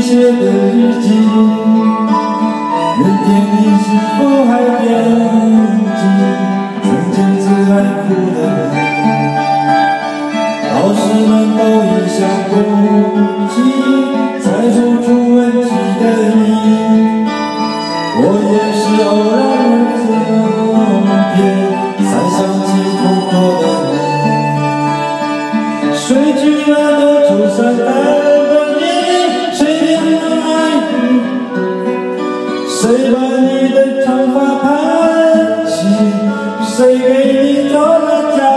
写的日记明天你是否还惦记曾经最爱哭的人老师们都已想不起才不出问题。和你的长发盘起，谁给你做了嫁？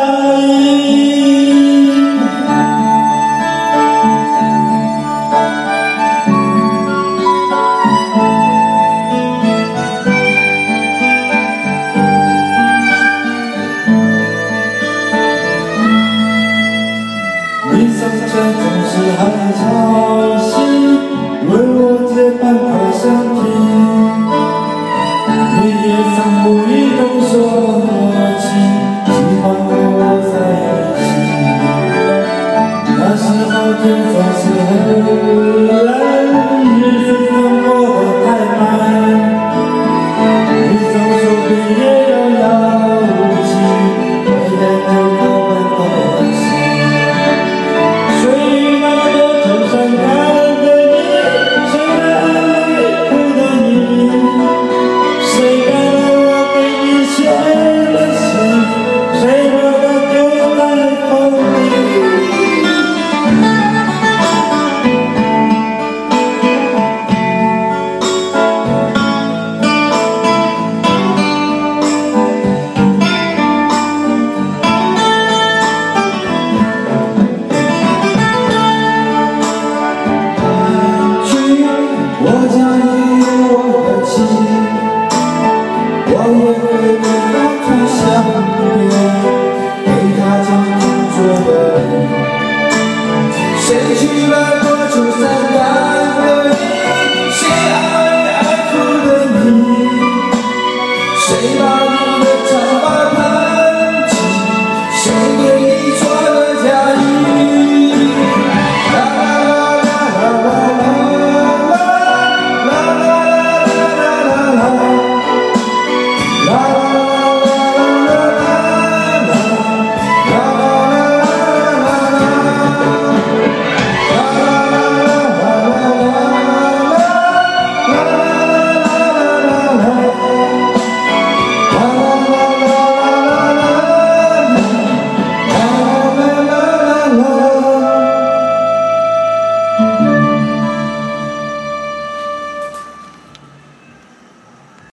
the time